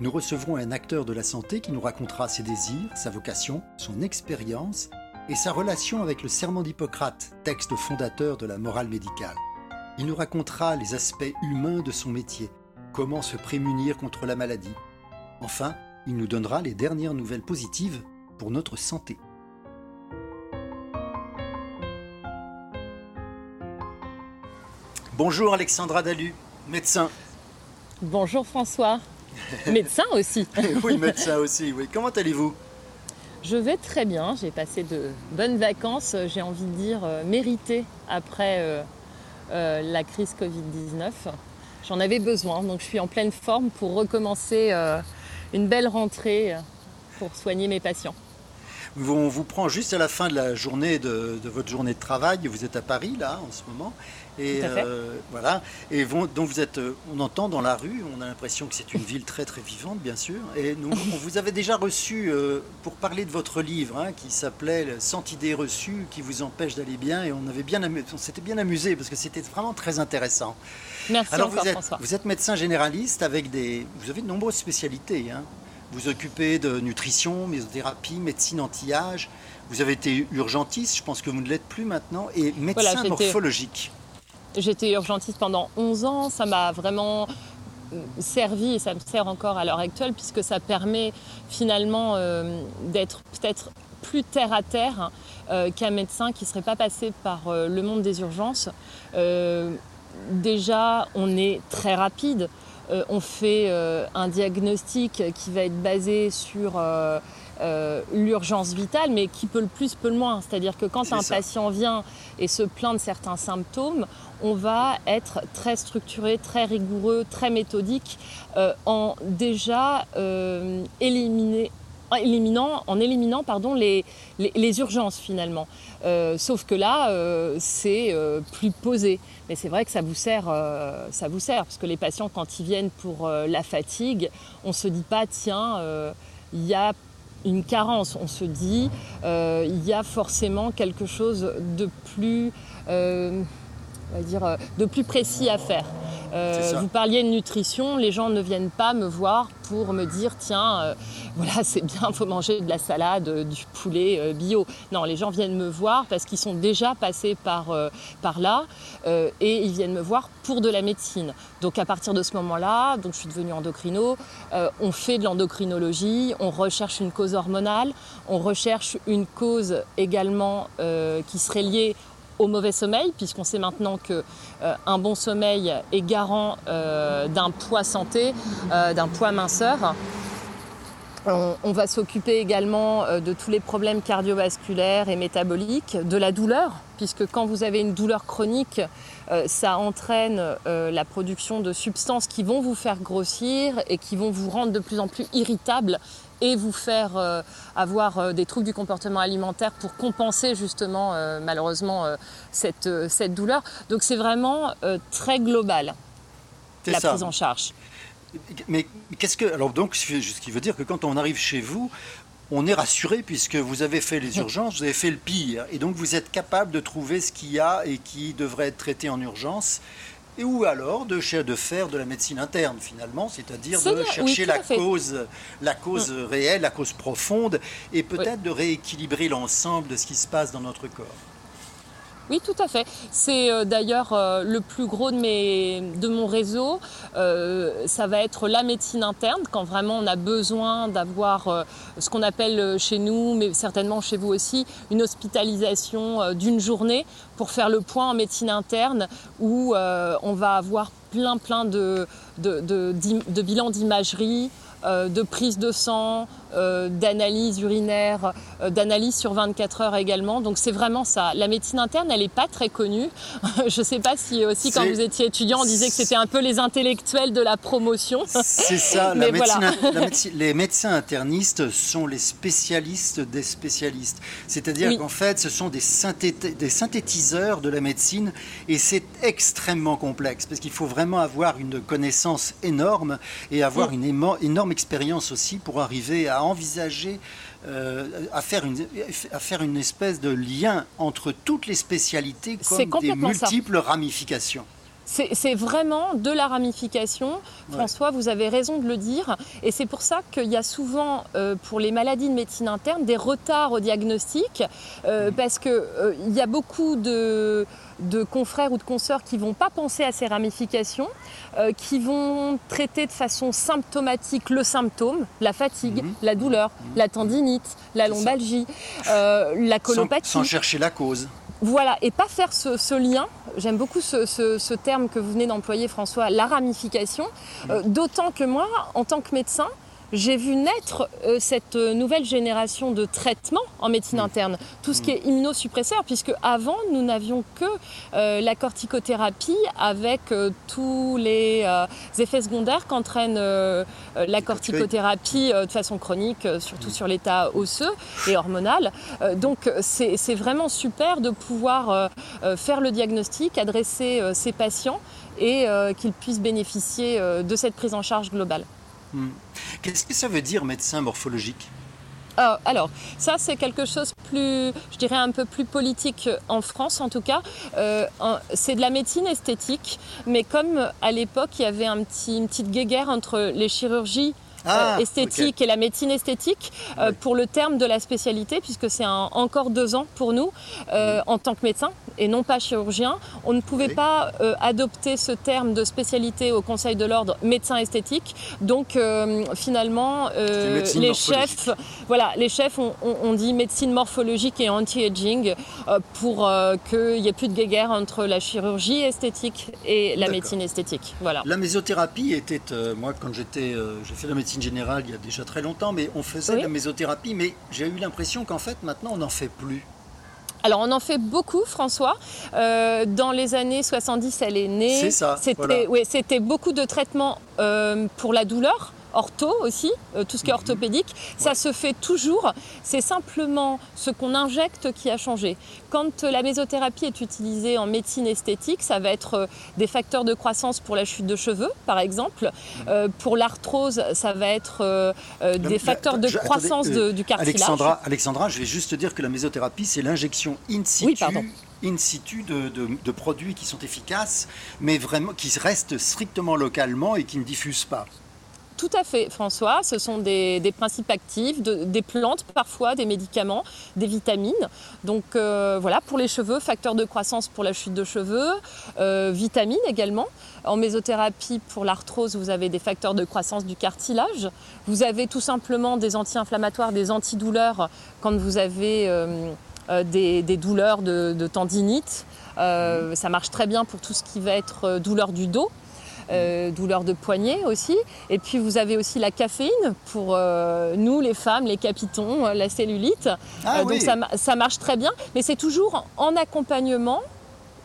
nous recevrons un acteur de la santé qui nous racontera ses désirs, sa vocation, son expérience et sa relation avec le Serment d'Hippocrate, texte fondateur de la morale médicale. Il nous racontera les aspects humains de son métier, comment se prémunir contre la maladie. Enfin, il nous donnera les dernières nouvelles positives pour notre santé. Bonjour Alexandra Dalu, médecin. Bonjour François, médecin aussi. oui, médecin aussi, oui. Comment allez-vous? Je vais très bien, j'ai passé de bonnes vacances, j'ai envie de dire euh, méritées après euh, euh, la crise Covid-19. J'en avais besoin, donc je suis en pleine forme pour recommencer une belle rentrée pour soigner mes patients. On vous prend juste à la fin de la journée de, votre journée de travail. Vous êtes à Paris là en ce moment, et euh, voilà. Et donc vous êtes, euh, on entend dans la rue, on a l'impression que c'est une ville très très vivante, bien sûr. Et nous, on vous avait déjà reçu euh, pour parler de votre livre hein, qui s'appelait 100 idées reçues qui vous empêchent d'aller bien, et on avait bien, on s'était bien amusé parce que c'était vraiment très intéressant. Merci Alors encore, vous êtes, François. vous êtes médecin généraliste avec des, vous avez de nombreuses spécialités. Hein. Vous occupez de nutrition, mésothérapie, médecine anti-âge. Vous avez été urgentiste, je pense que vous ne l'êtes plus maintenant, et médecin morphologique. J'étais urgentiste pendant 11 ans, ça m'a vraiment servi et ça me sert encore à l'heure actuelle puisque ça permet finalement euh, d'être peut-être plus terre à terre euh, qu'un médecin qui ne serait pas passé par euh, le monde des urgences. Déjà, on est très rapide. On fait un diagnostic qui va être basé sur euh, l'urgence vitale, mais qui peut le plus, peut le moins. C'est-à-dire que quand un ça. patient vient et se plaint de certains symptômes, on va être très structuré, très rigoureux, très méthodique, euh, en déjà euh, éliminer- en éliminant, en éliminant pardon, les, les- les urgences finalement. Euh, sauf que là, euh, c'est euh, plus posé. Mais c'est vrai que ça vous sert, ça vous sert, parce que les patients, quand ils viennent pour la fatigue, on se dit pas, tiens, il y a une carence. On se dit, euh, il y a forcément quelque chose de plus, euh, on va dire, euh, de plus précis à faire. Euh, vous parliez de nutrition, les gens ne viennent pas me voir pour me dire tiens, euh, voilà, c'est bien, il faut manger de la salade, euh, du poulet bio. Non, les gens viennent me voir parce qu'ils sont déjà passés par, par là et ils viennent me voir pour de la médecine. Donc à partir de ce moment-là, donc je suis devenue endocrino, on fait de l'endocrinologie, on recherche une cause hormonale, on recherche une cause également qui serait liée au mauvais sommeil, puisqu'on sait maintenant que euh, un bon sommeil est garant euh, d'un poids santé, euh, d'un poids minceur. On, on va s'occuper également de tous les problèmes cardiovasculaires et métaboliques, de la douleur, puisque quand vous avez une douleur chronique, ça entraîne la production de substances qui vont vous faire grossir et qui vont vous rendre de plus en plus irritable et vous faire euh, avoir euh, des troubles du comportement alimentaire pour compenser justement euh, malheureusement cette, cette douleur. Donc c'est vraiment très global la ça. prise en charge. Mais qu'est-ce que alors donc ce qui veut dire que quand on arrive chez vous, on est rassuré puisque vous avez fait les urgences, vous avez fait le pire, et donc vous êtes capable de trouver ce qu'il y a et qui devrait être traité en urgence. Et ou alors de, de faire de la médecine interne finalement, c'est-à-dire C'est de bien, chercher la cause, la cause réelle, la cause profonde, et peut-être de rééquilibrer l'ensemble de ce qui se passe dans notre corps. Oui, tout à fait. C'est euh, d'ailleurs euh, le plus gros de, de mon réseau. Euh, ça va être la médecine interne, quand vraiment on a besoin d'avoir ce qu'on appelle chez nous, mais certainement chez vous aussi, une hospitalisation d'une journée pour faire le point en médecine interne, où on va avoir plein, plein de, de, bilans d'imagerie, de prise de sang, d'analyse urinaire, d'analyse sur 24 heures également. Donc c'est vraiment ça. La médecine interne, elle n'est pas très connue. Je ne sais pas si aussi quand vous étiez étudiant, on disait que c'était un peu les intellectuels de la promotion. C'est ça. la médecine, les médecins internistes sont les spécialistes des spécialistes. C'est-à-dire qu'en fait, ce sont des, des synthétiseurs de la médecine et c'est extrêmement complexe parce qu'il faut vraiment avoir une connaissance énorme et avoir une énorme expérience aussi pour arriver à envisager euh, à, faire une, à faire une espèce de lien entre toutes les spécialités comme des multiples ramifications. C'est vraiment de la ramification. François, vous avez raison de le dire. Et c'est pour ça qu'il y a souvent, euh, pour les maladies de médecine interne, des retards au diagnostic, euh, parce qu'il euh, il y a beaucoup de, confrères ou de consoeurs qui ne vont pas penser à ces ramifications, qui vont traiter de façon symptomatique le symptôme, la fatigue, mm-hmm. la douleur, mm-hmm. la tendinite, la lombalgie, la colopathie. sans chercher la cause. Voilà, et pas faire ce, lien. J'aime beaucoup ce, terme que vous venez d'employer, François, la ramification. Euh, d'autant que moi, en tant que médecin, j'ai vu naître euh, cette nouvelle génération de traitements en médecine interne, tout ce qui est immunosuppresseur, puisque avant nous n'avions que euh, la corticothérapie avec euh, tous les effets secondaires qu'entraîne la corticothérapie de façon chronique, surtout sur l'état osseux et hormonal. donc c'est vraiment super de pouvoir faire le diagnostic, adresser ces patients et qu'ils puissent bénéficier de cette prise en charge globale. Hmm. Qu'est-ce que ça veut dire médecin morphologique? Ah, alors, ça c'est quelque chose plus, je dirais un peu plus politique en France en tout cas. Euh, c'est de la médecine esthétique, mais comme à l'époque il y avait un petit, une petite guéguerre entre les chirurgies ah, euh, esthétique et la médecine esthétique euh, pour le terme de la spécialité, puisque c'est encore deux ans pour nous euh, en tant que médecin et non pas chirurgien. On ne pouvait pas adopter ce terme de spécialité au Conseil de l'ordre médecin esthétique. Donc finalement, les chefs, voilà, les chefs ont, dit médecine morphologique et anti-aging pour qu'il n'y ait plus de guéguerre entre la chirurgie esthétique et la médecine esthétique. Voilà. La mésothérapie était, moi quand j'étais, j'ai fait la médecine générale il y a déjà très longtemps, mais on faisait de la mésothérapie, mais j'ai eu l'impression qu'en fait maintenant on n'en fait plus. Alors on en fait beaucoup, François. Euh, dans les années 70, elle est née. C'est ça. C'était beaucoup de traitements euh, pour la douleur ortho aussi, euh, tout ce qui est mhm. orthopédique. Ça se fait toujours. C'est simplement ce qu'on injecte qui a changé. Quand la mésothérapie est utilisée en médecine esthétique, ça va être euh, des facteurs de croissance pour la chute de cheveux, par exemple. Mhm. Euh, pour l'arthrose, ça va être des facteurs de croissance du cartilage. Alexandra, Alexandra, je vais juste dire que la mésothérapie, c'est l'injection in situ. in situ de, de, produits qui sont efficaces, mais vraiment qui restent strictement localement et qui ne diffusent pas. Tout à fait, François. Ce sont des, principes actifs, des plantes parfois, des médicaments, des vitamines. Donc euh, voilà, pour les cheveux, facteur de croissance pour la chute de cheveux, euh, vitamines également. En mésothérapie, pour l'arthrose, vous avez des facteurs de croissance du cartilage. Vous avez tout simplement des anti-inflammatoires, des antidouleurs quand vous avez euh, des, douleurs de, tendinite. ça marche très bien pour tout ce qui va être douleur du dos. Euh, douleur de poignet aussi. Et puis vous avez aussi la caféine pour euh, nous, les femmes, les capitons, euh, la cellulite. Ah donc ça, marche très bien, mais c'est toujours en accompagnement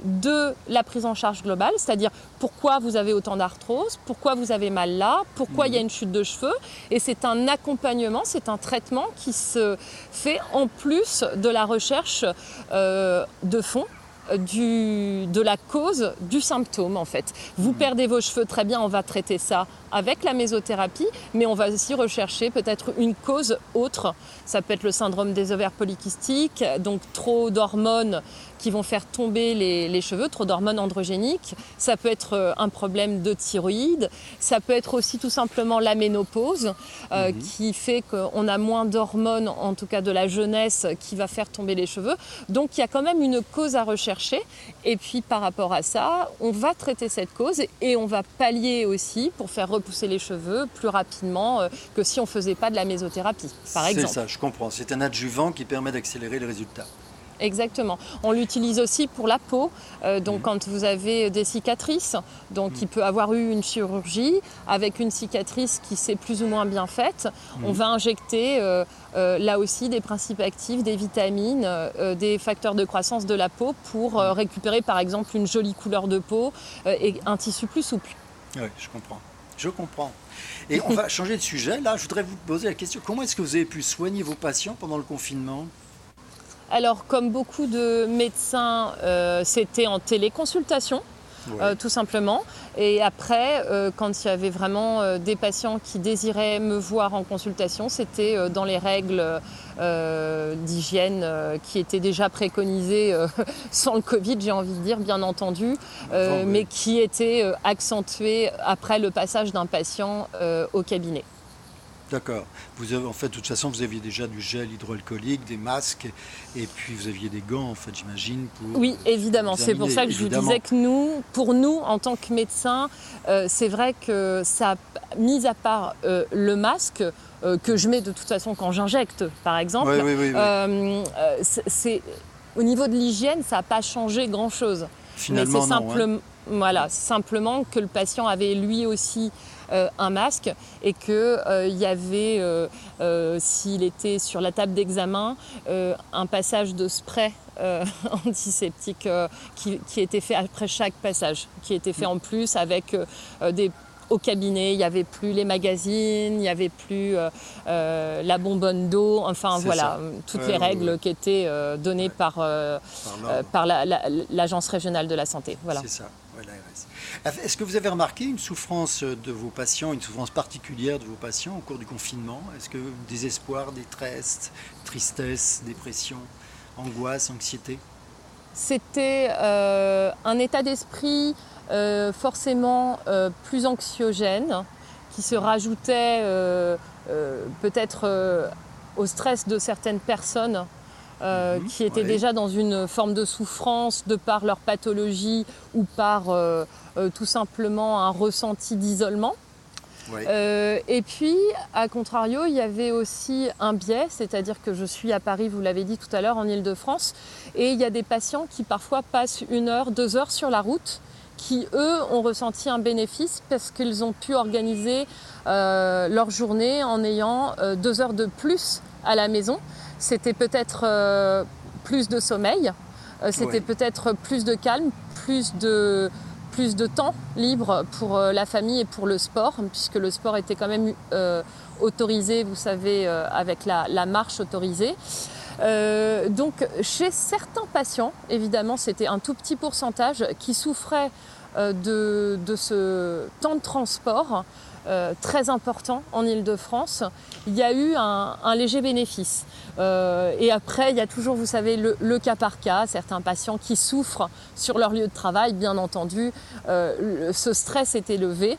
de la prise en charge globale, c'est-à-dire pourquoi vous avez autant d'arthrose, pourquoi vous avez mal là, pourquoi il y a mhm. une chute de cheveux? Et c'est un accompagnement, c'est un traitement qui se fait en plus de la recherche de fond du, de la cause du symptôme en fait. Vous hmm. perdez vos cheveux, très bien, on va traiter ça avec la mésothérapie, mais on va aussi rechercher peut-être une cause autre. Ça peut être le syndrome des ovaires polykystiques, donc trop d'hormones qui vont faire tomber les, cheveux, trop d'hormones androgéniques. Ça peut être euh, un problème de thyroïde. Ça peut être aussi tout simplement la ménopause euh, mhm. qui fait qu'on a moins d'hormones, en tout cas de la jeunesse, qui va faire tomber les cheveux. Donc il y a quand même une cause à rechercher. Et puis par rapport à ça, on va traiter cette cause et on va pallier aussi pour faire repousser les cheveux plus rapidement euh, que si on ne faisait pas de la mésothérapie, par exemple. C'est ça, je comprends. C'est un adjuvant qui permet d'accélérer les résultats. Exactement. On l'utilise aussi pour la peau. Euh, donc, mhm. quand vous avez des cicatrices, donc il peut avoir eu une chirurgie avec une cicatrice qui s'est plus ou moins bien faite, on va injecter là aussi des principes actifs, des vitamines, des facteurs de croissance de la peau pour récupérer par exemple une jolie couleur de peau et un tissu plus souple. Oui, je comprends. Je comprends. Et on va changer de sujet. Là, je voudrais vous poser la question comment est-ce que vous avez pu soigner vos patients pendant le confinement? Alors, comme beaucoup de médecins, euh, c'était en téléconsultation. Euh, tout simplement. Et après, euh, quand il y avait vraiment des patients qui désiraient me voir en consultation, c'était dans les règles d'hygiène qui étaient déjà préconisées sans le Covid, j'ai envie de dire, bien entendu, mais qui étaient accentuées après le passage d'un patient au cabinet. D'accord. Vous avez, en fait, de toute façon, vous aviez déjà du gel hydroalcoolique, des masques, et puis vous aviez des gants, en fait, j'imagine. oui, évidemment. C'est pour ça que je vous disais que nous, pour nous, en tant que médecins, euh, c'est vrai que ça, mis à part euh, le masque, euh, que je mets de toute façon quand j'injecte, par exemple, c'est au niveau de l'hygiène, ça n'a pas changé grand-chose. Finalement, Mais c'est hein. simplement, voilà, simplement que le patient avait lui aussi euh, un masque et qu'il euh, y avait, euh, s'il était sur la table d'examen, un passage de spray antiseptique qui, qui, était fait après chaque passage, qui était fait en plus avec des au cabinet, il n'y avait plus les magazines, il n'y avait plus la bonbonne d'eau, enfin voilà, toutes les règles qui étaient données par, par, l'Agence régionale de la santé. Voilà. C'est ça. Est-ce que vous avez remarqué une souffrance de vos patients, une souffrance particulière de vos patients au cours du confinement? Est-ce que désespoir, détresse, tristesse, dépression, angoisse, anxiété? C'était euh, un état d'esprit euh, forcément euh, plus anxiogène qui se rajoutait peut-être au stress de certaines personnes mhm, qui étaient déjà dans une forme de souffrance de par leur pathologie ou par euh, tout simplement un ressenti d'isolement. Euh, et puis, à contrario, il y avait aussi un biais, c'est-à-dire que je suis à Paris, vous l'avez dit tout à l'heure, en Ile-de-France, et il y a des patients qui parfois passent une heure, deux heures sur la route, qui eux ont ressenti un bénéfice parce qu'ils ont pu organiser euh, leur journée en ayant deux heures de plus à la maison. C'était peut-être plus de sommeil, c'était peut-être plus de calme, plus de plus de temps libre pour euh, la famille et pour le sport, puisque le sport était quand même euh, autorisé, vous savez, euh, avec la, marche autorisée. Donc chez certains patients, évidemment, c'était un tout petit pourcentage qui souffrait de, ce temps de transport très important en Ile-de-France. Il y a eu un léger bénéfice. Euh, et après, il y a toujours, vous savez, le, cas par cas, certains patients qui souffrent sur leur lieu de travail, bien entendu. Euh, ce stress est élevé.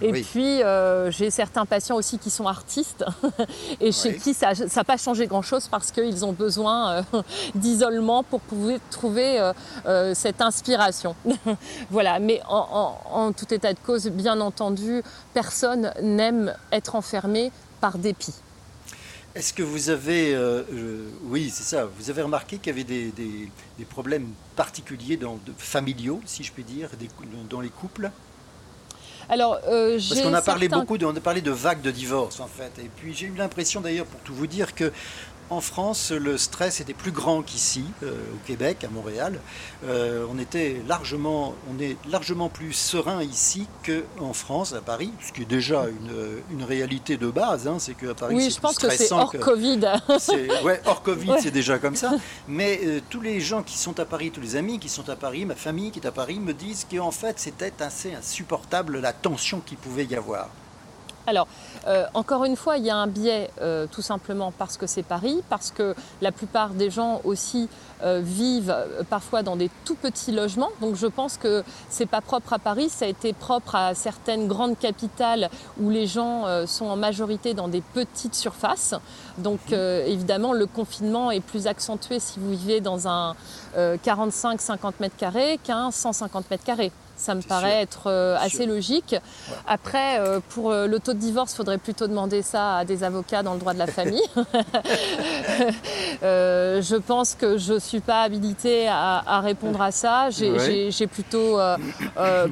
Et puis, euh, j'ai certains patients aussi qui sont artistes. Et chez qui ça n'a pas changé grand-chose parce qu'ils ont besoin d'isolement pour pouvoir trouver cette inspiration. voilà, mais en, tout état de cause, bien entendu, personne n'aime être enfermé par dépit. Est-ce que vous avez, euh, oui, c'est ça, vous avez remarqué qu'il y avait des, problèmes particuliers dans, familiaux, si je puis dire, dans les couples? Alors, euh, Parce qu'on a parlé beaucoup, de, on a parlé de vagues de divorce en fait. Et puis j'ai eu l'impression d'ailleurs, pour tout vous dire, que en France, le stress était plus grand qu'ici, euh, au Québec, à Montréal. Euh, on était largement, on est largement plus serein ici qu'en France, à Paris, ce qui est déjà une, réalité de base. Hein, c'est qu'à Paris, oui, je pense que c'est hors Covid. ouais, hors Covid, c'est déjà comme ça. Mais euh, tous les gens qui sont à Paris, tous les amis qui sont à Paris, ma famille qui est à Paris, me disent qu'en fait, c'était assez insupportable la tension qu'il pouvait y avoir. Alors, euh, encore une fois, il y a un biais euh, tout simplement parce que c'est Paris, parce que la plupart des gens aussi euh, vivent parfois dans des tout petits logements. Donc je pense que c'est pas propre à Paris, ça a été propre à certaines grandes capitales où les gens sont en majorité dans des petites surfaces. Donc mmh. évidemment, le confinement est plus accentué si vous vivez dans un 45-50 mètres carrés qu'un 150 mètres carrés. Ça me paraît être euh, assez logique. Après, euh, pour euh, le taux de divorce, il faudrait plutôt demander ça à des avocats dans le droit de la famille. je pense que je ne suis pas habilitée à, répondre à ça. J'ai plutôt,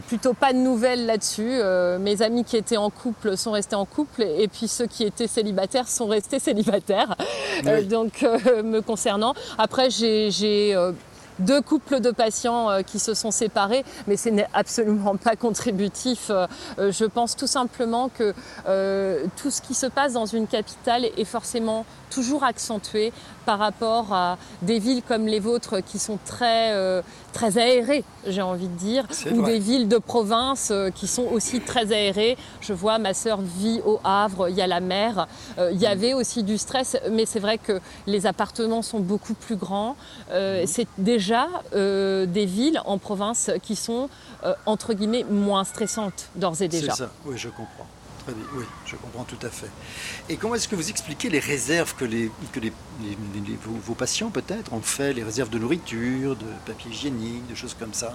plutôt pas de nouvelles là-dessus. mes amis qui étaient en couple sont restés en couple et puis ceux qui étaient célibataires sont restés célibataires. donc, me concernant. Après, j'ai deux couples de patients euh, qui se sont séparés, mais ce n'est absolument pas contributif. Euh, euh, je pense tout simplement que tout ce qui se passe dans une capitale est forcément toujours accentué par rapport à des villes comme les vôtres qui sont très, très aérées, j'ai envie de dire, ou des villes de province euh, qui sont aussi très aérées. Je vois ma sœur vit au Havre, il y a la mer, euh, il y avait aussi du stress, mais c'est vrai que les appartements sont beaucoup plus grands. Mhm. c'est déjà des villes en province qui sont, entre guillemets, moins stressantes d'ores et déjà. C'est ça, oui, je comprends oui, je comprends tout à fait. Et comment est-ce que vous expliquez les réserves que, les, que les, vos patients peut-être ont fait, les réserves de nourriture, de papier hygiénique, de choses comme ça?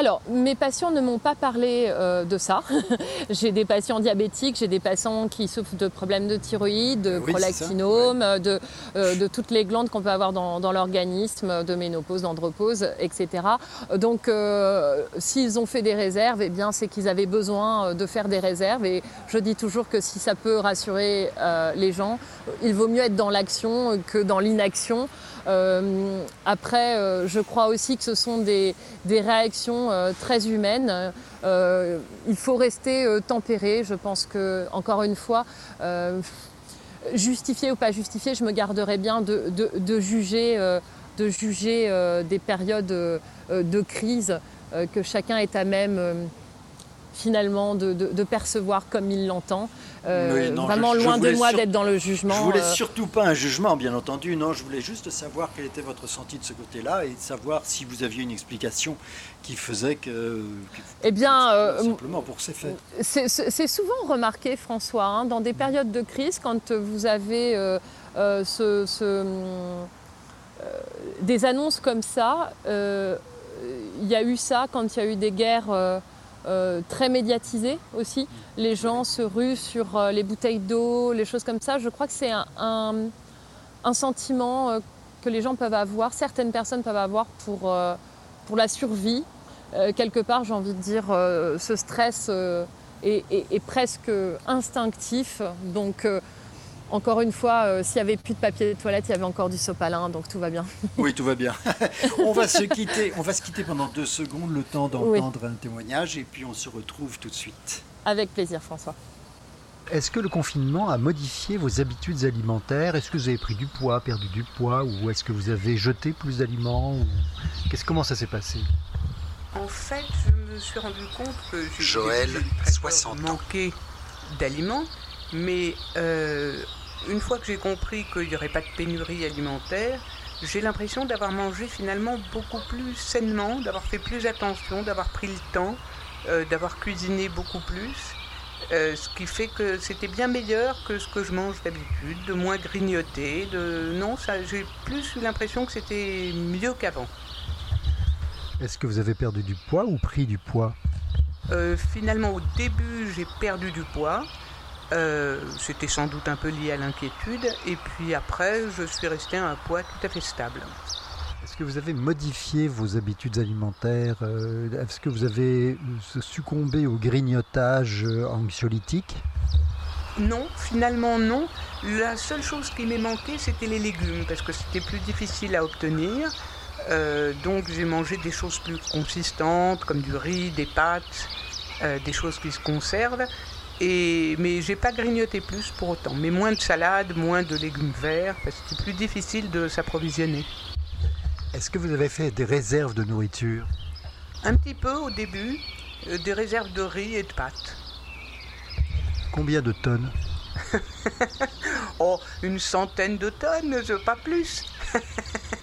Alors, mes patients ne m'ont pas parlé euh, de ça. j'ai des patients diabétiques, j'ai des patients qui souffrent de problèmes de thyroïde, de prolactinome, de, euh, de, toutes les glandes qu'on peut avoir dans, l'organisme, de ménopause, d'andropause, etc. Donc, euh, s'ils ont fait des réserves, eh bien, c'est qu'ils avaient besoin de faire des réserves. Et je dis toujours que si ça peut rassurer les gens, il vaut mieux être dans l'action que dans l'inaction. Euh, après, euh, je crois aussi que ce sont des, réactions euh, très humaines. il faut rester tempéré. Je pense que, encore une fois, justifié ou pas justifié, je me garderai bien de, juger, de juger des périodes de crise que chacun est à même finalement de, percevoir comme il l'entend. Euh, vraiment loin de moi d'être dans le jugement. Je voulais euh. surtout pas un jugement, bien entendu. Non, je voulais juste savoir quel était votre ressenti de ce côté-là et savoir si vous aviez une explication qui faisait que. eh bien, euh, simplement pour ces faits. C'est souvent remarqué, François, hein, dans des périodes de crise, quand vous avez ce, des annonces comme ça. Il y a eu ça quand il y a eu des guerres euh, très médiatisé aussi. Les gens se ruent sur euh, les bouteilles d'eau, les choses comme ça. Je crois que c'est un, sentiment euh, que les gens peuvent avoir, certaines personnes peuvent avoir pour, pour la survie. quelque part, j'ai envie de dire, ce stress est, est, presque instinctif. Donc, encore une fois, euh, s'il n'y avait plus de papier de toilette, il y avait encore du sopalin, donc tout va bien. oui, tout va bien. on va se quitter. On va se quitter pendant deux secondes, le temps d'entendre un témoignage, et puis on se retrouve tout de suite. Avec plaisir, François. Est-ce que le confinement a modifié vos habitudes alimentaires? Est-ce que vous avez pris du poids, perdu du poids, ou est-ce que vous avez jeté plus d'aliments Qu'est-ce comment ça s'est passé? En fait, je me suis rendu compte que Joël, 60 manqué d'aliments, mais euh, une fois que j'ai compris qu'il n'y aurait pas de pénurie alimentaire, j'ai l'impression d'avoir mangé finalement beaucoup plus sainement, d'avoir fait plus attention, d'avoir pris le temps, euh, d'avoir cuisiné beaucoup plus. Euh, ce qui fait que c'était bien meilleur que ce que je mange d'habitude, de moins grignoter, de non, ça, j'ai plus eu l'impression que c'était mieux qu'avant. Est-ce que vous avez perdu du poids ou pris du poids? Euh, Finalement, au début, j'ai perdu du poids. Euh, c'était sans doute un peu lié à l'inquiétude. Et puis après, je suis resté à un poids tout à fait stable. Est-ce que vous avez modifié vos habitudes alimentaires euh, Est-ce que vous avez succombé au grignotage euh, anxiolytique? Non, finalement non. La seule chose qui m'est manqué, c'était les légumes, parce que c'était plus difficile à obtenir. donc j'ai mangé des choses plus consistantes, comme du riz, des pâtes, des choses qui se conservent. Et, mais j'ai pas grignoté plus pour autant. Mais moins de salade, moins de légumes verts, parce que c'est plus difficile de s'approvisionner. Est-ce que vous avez fait des réserves de nourriture? Un petit peu au début, euh, des réserves de riz et de pâtes. Combien de tonnes? Oh, une centaine de tonnes, pas plus.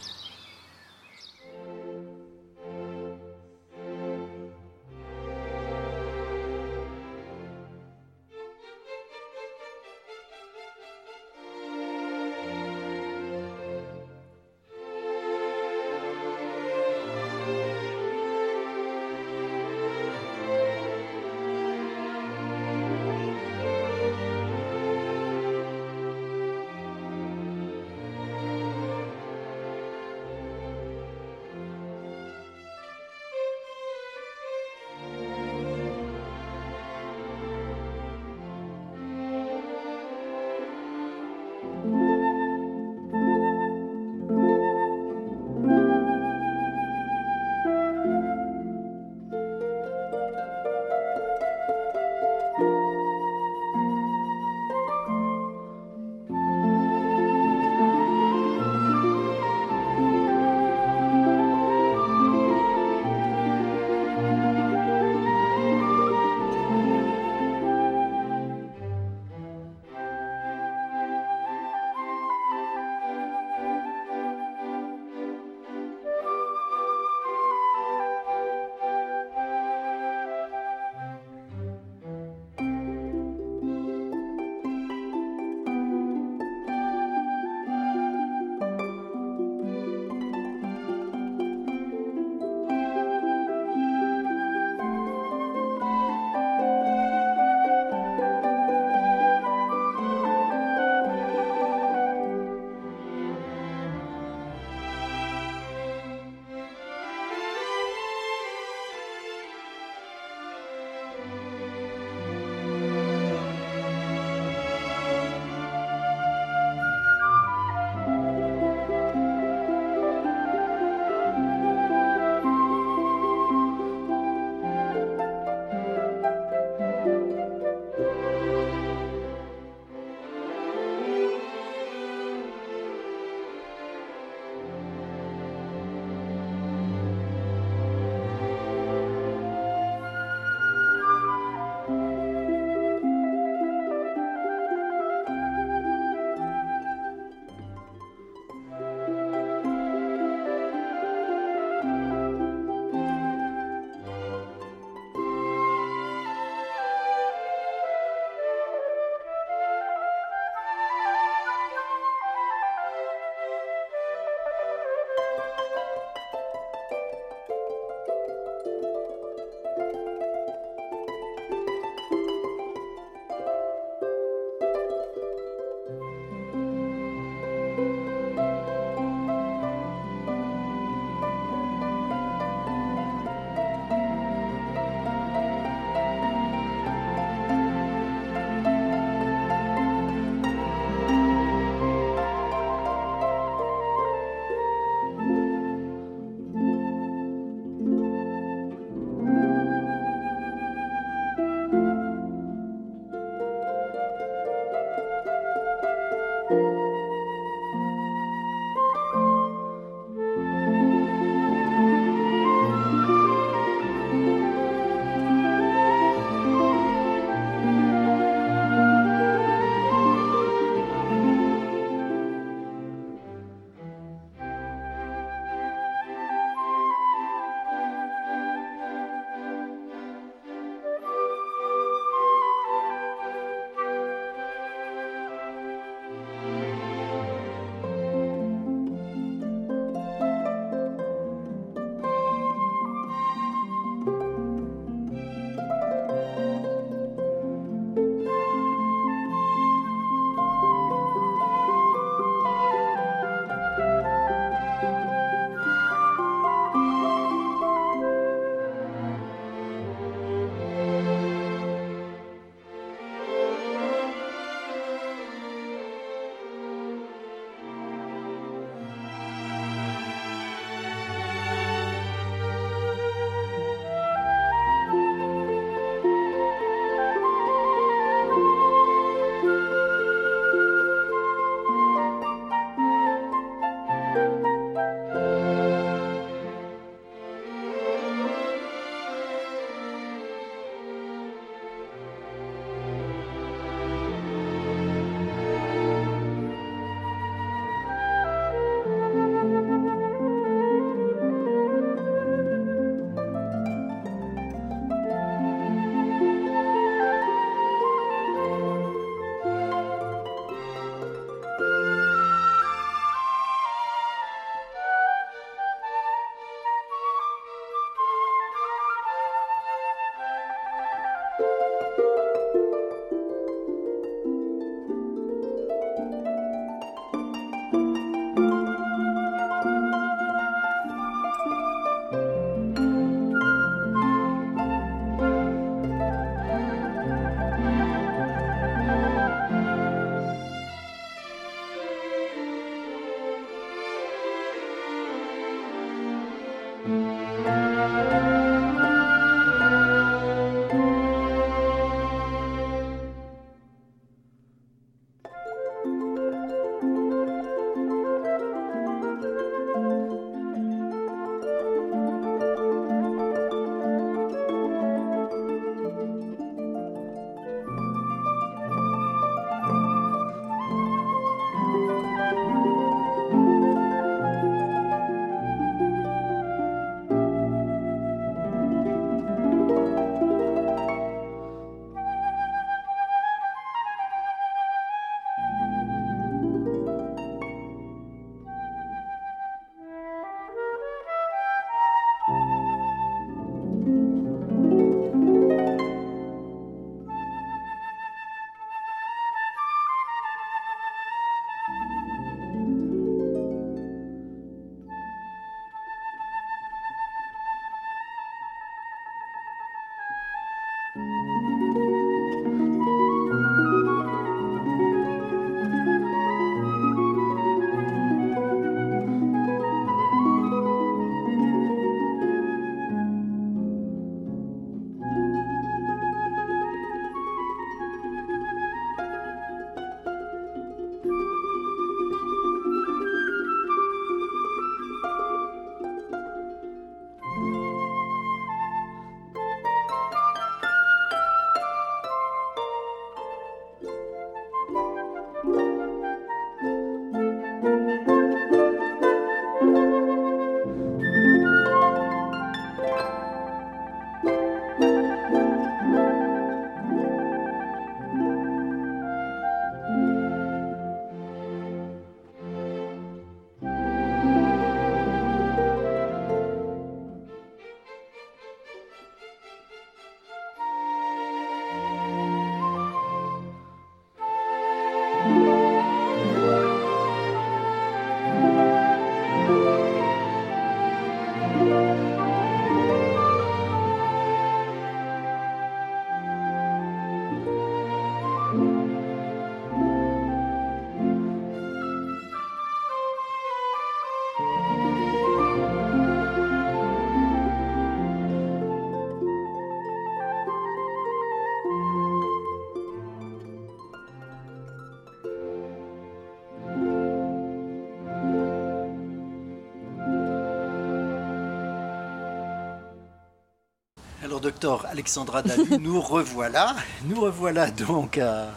docteur Alexandra Dalu, nous revoilà. Nous revoilà donc à,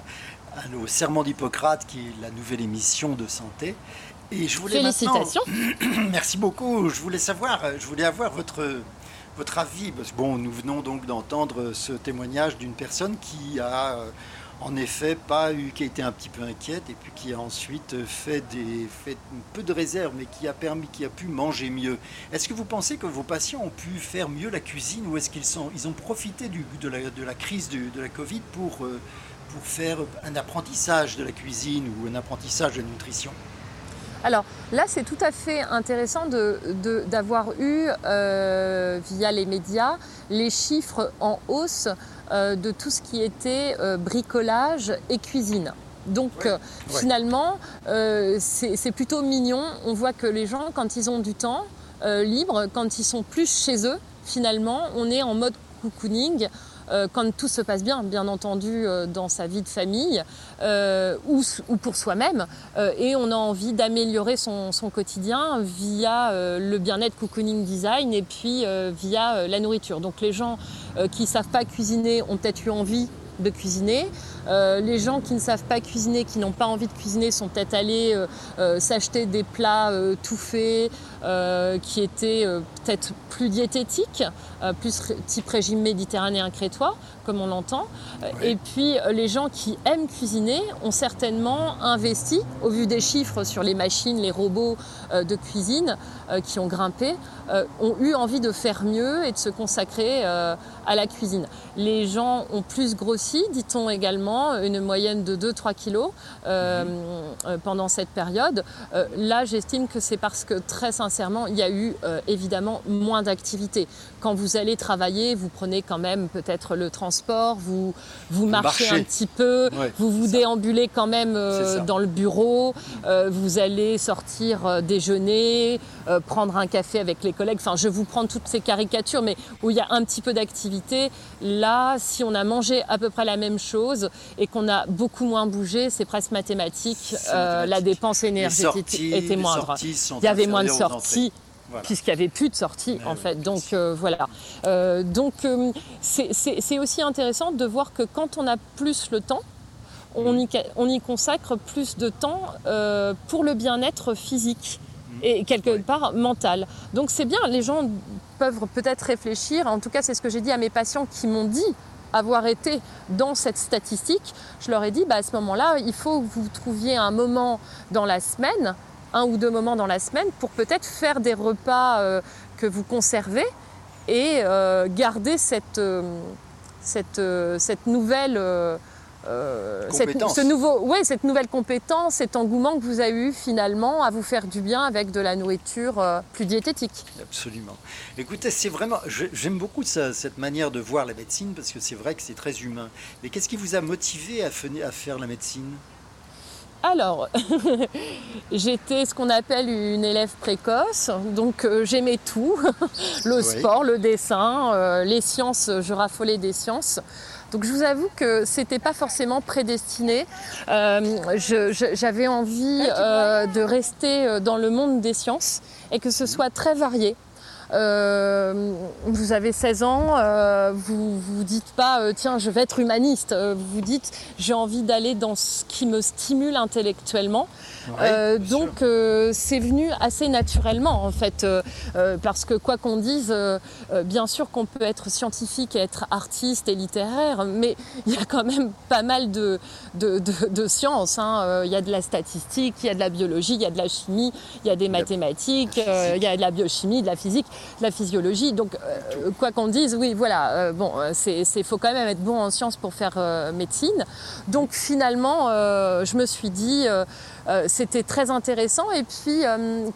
nos serments d'Hippocrate, qui est la nouvelle émission de santé. Et je voulais Félicitations. Merci beaucoup. Je voulais savoir, je voulais avoir votre, votre avis. Parce que bon, nous venons donc d'entendre ce témoignage d'une personne qui a en effet pas eu, qui a été un petit peu inquiète et puis qui a ensuite fait, des, fait un peu de réserve, mais qui a permis, qui a pu manger mieux. Est-ce que vous pensez que vos patients ont pu faire mieux la cuisine ou est-ce qu'ils ils ont profité du, de, la, de la crise de la Covid pour, euh, pour faire un apprentissage de la cuisine ou un apprentissage de la nutrition? Alors là, c'est tout à fait intéressant d'avoir eu, euh, via les médias, les chiffres en hausse euh, de tout ce qui était euh, bricolage et cuisine. Donc finalement, c'est plutôt mignon. On voit que les gens, quand ils ont du temps libre, quand ils sont plus chez eux, finalement, on est en mode cocooning. Euh, quand tout se passe bien, bien entendu, euh, dans sa vie de famille euh, ou, pour soi-même. et on a envie d'améliorer son, quotidien via le bien-être cocooning design et puis via la nourriture. Donc les gens qui ne savent pas cuisiner ont peut-être eu envie de cuisiner. Les gens qui ne savent pas cuisiner, qui n'ont pas envie de cuisiner, sont peut-être allés s'acheter des plats tout faits, qui étaient peut-être plus diététiques, plus type régime méditerranéen crétois, comme on l'entend. Et puis euh, les gens qui aiment cuisiner ont certainement investi, au vu des chiffres sur les machines, les robots euh, de cuisine euh, qui ont grimpé, ont eu envie de faire mieux et de se consacrer à la cuisine. Les gens ont plus grossi, dit-on également, une moyenne de 2-3 kilos mhm. pendant cette période. là, j'estime que c'est parce que très sincèrement, il y a eu évidemment moins d'activité. Quand vous allez travailler, vous prenez quand même peut-être le transport, vous, vous, marchez, un petit peu, vous vous déambulez quand même euh, dans le bureau, euh, vous allez sortir euh, déjeuner, prendre un café avec les collègues. Enfin, je vous prends toutes ces caricatures, mais où il y a un petit peu d'activité. Là, si on a mangé à peu près la même chose et qu'on a beaucoup moins bougé, c'est presque mathématique. la dépense énergétique était moindre. Il y avait moins de sorties puisqu'il n'y avait plus de sortie en fait. Donc euh, voilà. Euh, donc euh, c'est aussi intéressant de voir que quand on a plus le temps, on y, on y consacre plus de temps pour le bien-être physique mm. et quelque part mental. Donc c'est bien, les gens peuvent peut-être réfléchir, en tout cas c'est ce que j'ai dit à mes patients qui m'ont dit avoir été dans cette statistique, je leur ai dit bah, à ce moment-là, il faut que vous trouviez un moment dans la semaine un ou deux moments dans la semaine pour peut-être faire des repas euh, que vous conservez et euh, garder cette, euh, cette, cette nouvelle... cette, ce nouveau, ouais, cette nouvelle compétence, cet engouement que vous avez eu finalement à vous faire du bien avec de la nourriture plus diététique. Absolument. Écoutez, c'est vraiment, j'aime beaucoup cette manière de voir la médecine parce que c'est vrai que c'est très humain. Mais qu'est-ce qui vous a motivé à, à faire la médecine? Alors, j'étais ce qu'on appelle une élève précoce, donc euh, j'aimais tout, le sport, le dessin, euh, les sciences, je raffolais des sciences. Donc je vous avoue que c'était pas forcément prédestiné. Euh, j'avais envie de rester dans le monde des sciences et que ce soit très varié. Euh, vous avez 16 ans, euh, vous vous dites pas euh, tiens je vais être humaniste, vous vous dites j'ai envie d'aller dans ce qui me stimule intellectuellement. donc c'est venu assez naturellement en fait parce que quoi qu'on dise, bien sûr qu'on peut être scientifique et être artiste et littéraire, mais il y a quand même pas mal de, de, sciences. Hein. Il y a de la statistique, il y a de la biologie, il y a de la chimie, il y a des mathématiques, il y a de la biochimie, de la physique la physiologie. Donc, euh, quoi qu'on dise, oui, voilà, euh, bon, euh, c'est faut quand même être bon en sciences pour faire médecine. Donc, finalement, je me suis dit, c'était très intéressant. Et puis,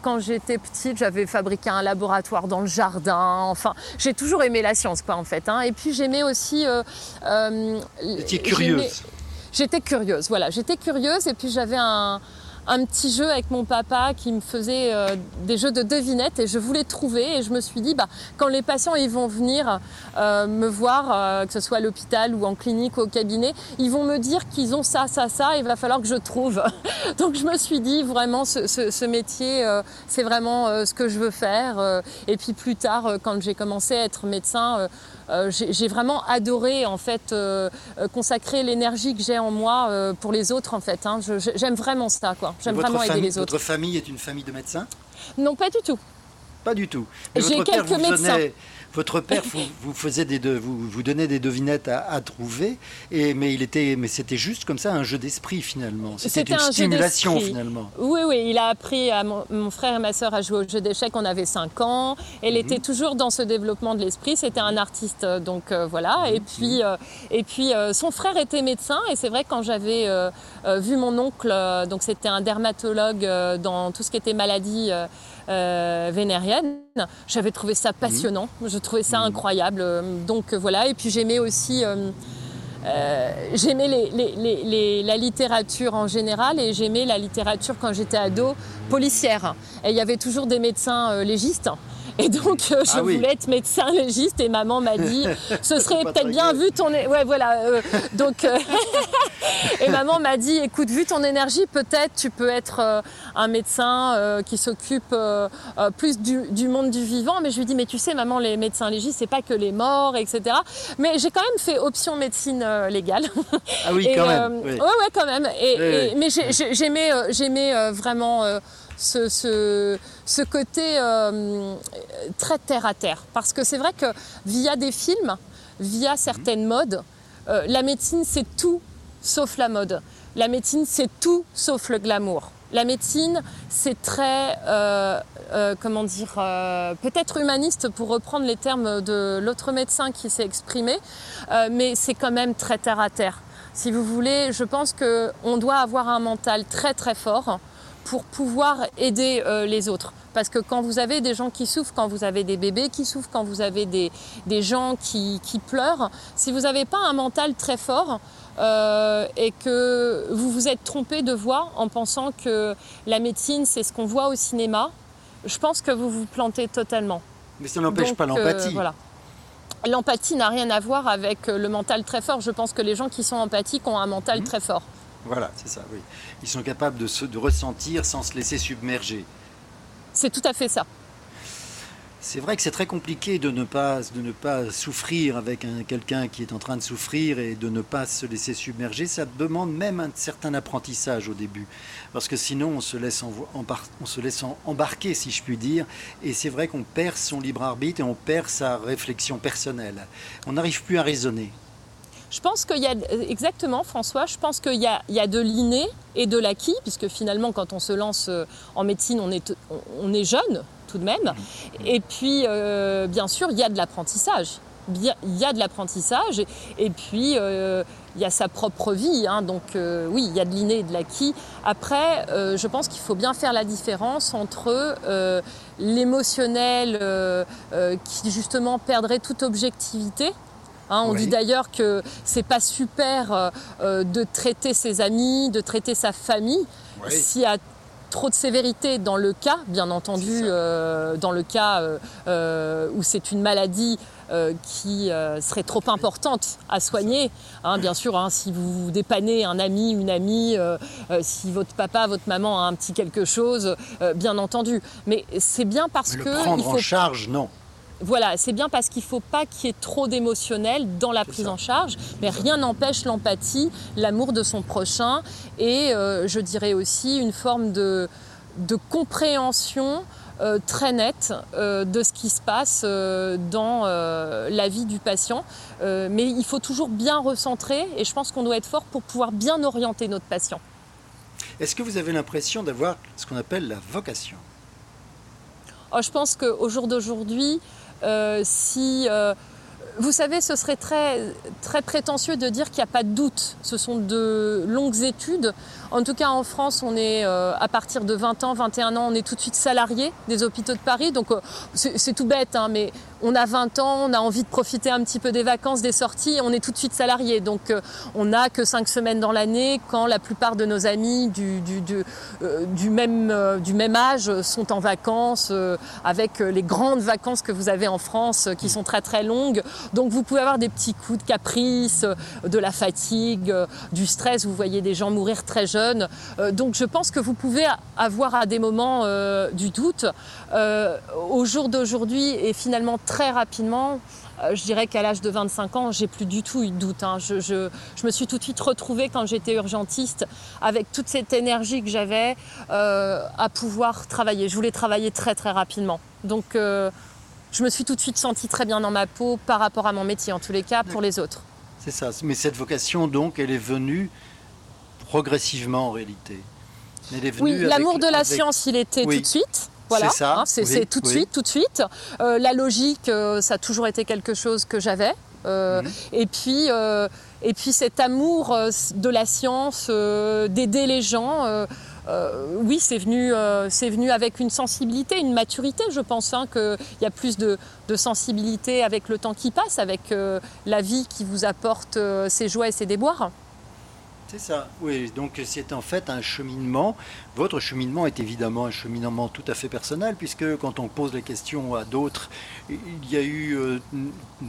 quand j'étais petite, j'avais fabriqué un laboratoire dans le jardin. Enfin, j'ai toujours aimé la science, quoi, en fait. Hein. Et puis, j'aimais aussi. J'étais curieuse. J'étais curieuse, voilà. J'étais curieuse et puis j'avais un, un petit jeu avec mon papa qui me faisait euh, des jeux de devinettes et je voulais trouver et je me suis dit bah, quand les patients ils vont venir euh, me voir euh, que ce soit à l'hôpital ou en clinique ou au cabinet ils vont me dire qu'ils ont ça ça ça il va falloir que je trouve. Donc je me suis dit vraiment ce, ce métier c'est vraiment ce que je veux faire et puis plus tard quand j'ai commencé à être médecin j'ai vraiment adoré en fait consacrer l'énergie que j'ai en moi pour les autres en fait. Hein. J'aime vraiment ça quoi. J'aime vraiment aider les autres. Votre famille est une famille de médecins? Non, pas du tout. Pas du tout. J'ai quelques médecins. Votre père vous, faisait des vous, vous donnait des devinettes à, trouver, et, mais il était, mais c'était juste comme ça un jeu d'esprit finalement. C'était une stimulation finalement. Oui, oui, il a appris à mon, frère et ma sœur à jouer au jeu d'échecs. On avait 5 ans. Elle mhm. était toujours dans ce développement de l'esprit. C'était un artiste, euh, donc euh, voilà. Et mhm. puis, euh, et puis son frère était médecin, et c'est vrai quand j'avais vu mon oncle, donc c'était un dermatologue dans tout ce qui était maladie euh, vénérienne. J'avais trouvé ça passionnant, je trouvais ça mmh. incroyable. Donc euh, voilà, et puis j'aimais aussi... Euh, j'aimais la littérature en général et j'aimais la littérature quand j'étais ado policière. Et il y avait toujours des médecins légistes. Et donc, euh, je ah voulais être médecin légiste et maman m'a dit, ce serait peut-être bien vu ton... Ouais, voilà. Euh, donc, euh, et maman m'a dit, écoute, vu ton énergie, peut-être tu peux être un médecin qui s'occupe plus du, monde du vivant. Mais je lui dis, mais tu sais, maman, les médecins légistes, c'est pas que les morts, etc. Mais j'ai quand même fait option médecine légale. Ah oui, quand même. Oui. Ouais, ouais, quand même. Et, mais j'aimais, j'aimais vraiment ce, ce, côté euh, très terre à terre. Parce que c'est vrai que via des films, via certaines modes, euh, la médecine c'est tout sauf la mode. La médecine c'est tout sauf le glamour. La médecine, c'est très, euh, comment dire, peut-être humaniste pour reprendre les termes de l'autre médecin qui s'est exprimé, mais c'est quand même très terre à terre. Si vous voulez, je pense qu'on doit avoir un mental très très fort pour pouvoir aider euh, les autres. Parce que quand vous avez des gens qui souffrent, quand vous avez des bébés qui souffrent, quand vous avez des, des gens qui, qui, pleurent, si vous n'avez pas un mental très fort euh, et que vous vous êtes trompé de voix en pensant que la médecine c'est ce qu'on voit au cinéma, je pense que vous vous plantez totalement. Mais ça n'empêche pas l'empathie. Euh, voilà. L'empathie n'a rien à voir avec le mental très fort. Je pense que les gens qui sont empathiques ont un mental mmh. très fort. Voilà, c'est ça, oui. Ils sont capables de, se, de ressentir sans se laisser submerger. C'est tout à fait ça. C'est vrai que c'est très compliqué de ne pas, de ne pas souffrir avec quelqu'un qui est en train de souffrir et de ne pas se laisser submerger. Ça demande même un certain apprentissage au début. Parce que sinon, on se laisse, on se laisse embarquer, si je puis dire. Et c'est vrai qu'on perd son libre arbitre et on perd sa réflexion personnelle. On n'arrive plus à raisonner. Je pense qu'il y a, exactement François, je pense qu'il y y a de l'inné et de l'acquis, puisque finalement quand on se lance euh, en médecine, on est, on est jeune tout de même. Et puis, euh, bien sûr, il y a de l'apprentissage. Il y a de l'apprentissage et, puis euh, il y a sa propre vie. Hein. donc oui, il y a de l'inné et de l'acquis. Après, je pense qu'il faut bien faire la différence entre l'émotionnel qui justement perdrait toute objectivité Hein, on dit d'ailleurs que c'est pas super euh, euh, de traiter ses amis, de traiter sa famille, s'il y a trop de sévérité dans le cas, bien entendu, euh, dans le cas où c'est une maladie qui serait trop importante à soigner. Hein, bien sûr, hein, si vous dépannez un ami, une amie, si votre papa, votre maman a un petit quelque chose, bien entendu. Mais c'est bien parce que... Le prendre en charge, non. Voilà, c'est bien parce qu'il ne faut pas qu'il y ait trop d'émotionnel dans la prise en charge, mais rien n'empêche l'empathie, l'amour de son prochain et euh, je dirais aussi une forme de, compréhension euh, très nette euh, de ce qui se passe dans la vie du patient. mais il faut toujours bien recentrer et je pense qu'on doit être fort pour pouvoir bien orienter notre patient. Est-ce que vous avez l'impression d'avoir ce qu'on appelle la vocation? Oh, Je pense qu'au jour d'aujourd'hui, si euh, vous savez, ce serait très, très prétentieux de dire qu'il n'y a pas de doute. Ce sont de longues études. En tout cas, en France, on est euh, à partir de 20 ans, 21 ans, on est tout de suite salarié des hôpitaux de Paris. Donc, c'est tout bête, hein, mais on a 20 ans, on a envie de profiter un petit peu des vacances, des sorties, on est tout de suite salarié. Donc euh, on n'a que 5 semaines dans l'année quand la plupart de nos amis du, euh, même, euh, du même âge sont en vacances avec les grandes vacances que vous avez en France qui sont très très longues. Donc vous pouvez avoir des petits coups de caprice, de la fatigue, du stress. Vous voyez des gens mourir très jeunes. Donc je pense que vous pouvez avoir à des moments du doute. au jour d'aujourd'hui et finalement très rapidement, je dirais qu'à l'âge de 25 ans, j'ai plus du tout eu de doute. Hein. Je, me suis tout de suite retrouvée quand j'étais urgentiste avec toute cette énergie que j'avais à pouvoir travailler. Je voulais travailler très très rapidement. Donc je me suis tout de suite sentie très bien dans ma peau par rapport à mon métier, en tous les cas, pour les autres. C'est ça. Mais cette vocation, donc, elle est venue progressivement en réalité. oui, l'amour de la science, il était tout de suite. Voilà, c'est ça. Hein, c'est tout de suite, tout de suite. Euh, la logique, euh, ça a toujours été quelque chose que j'avais. Euh, mhm. Et puis, et puis cet amour de la science, d'aider les gens. oui, c'est venu, c'est venu avec une sensibilité, une maturité, je pense, hein, qu'il y a plus de, de, sensibilité avec le temps qui passe, avec la vie qui vous apporte ses joies et ses déboires. C'est ça, oui. Donc c'est en fait un cheminement. Votre cheminement est évidemment un cheminement tout à fait personnel, puisque quand on pose les questions à d'autres, il y a eu. Euh,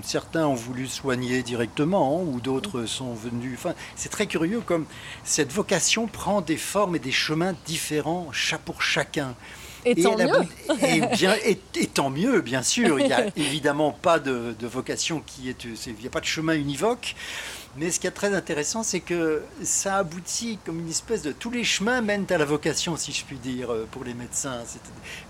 certains ont voulu soigner directement, hein, ou d'autres sont venus. Enfin, c'est très curieux comme cette vocation prend des formes et des chemins différents pour chacun. Et, tant mieux. Et, bien, et, tant mieux, bien sûr. Il n'y a évidemment pas de, de vocation qui est. Il n'y a pas de chemin univoque. Mais ce qui est très intéressant, c'est que ça aboutit comme une espèce de... Tous les chemins mènent à la vocation, si je puis dire, euh, pour les médecins.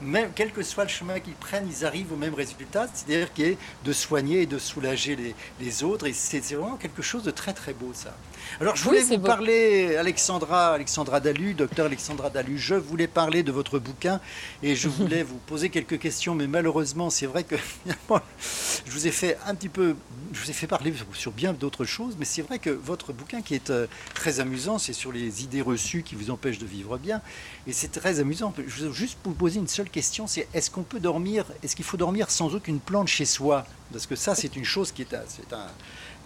Même, quel que soit le chemin qu'ils prennent, ils arrivent au même résultat, c'est-à-dire qui est de soigner et de soulager les, les autres. Et c'est vraiment quelque chose de très très beau, ça. Alors je voulais vous parler, Alexandra, Alexandra Dalu, docteur Alexandra Dalu, je voulais parler de votre bouquin et je voulais vous poser quelques questions, mais malheureusement, c'est vrai que je vous ai fait un petit peu, je vous ai fait parler sur bien d'autres choses, mais c'est vrai que votre bouquin qui est euh, très amusant, c'est sur les idées reçues qui vous empêchent de vivre bien. Et c'est très amusant. Je veux juste vous poser une seule question, c'est est-ce qu'on peut dormir, est-ce qu'il faut dormir sans aucune plante chez soi? Parce que ça, c'est une chose qui est, c'est un,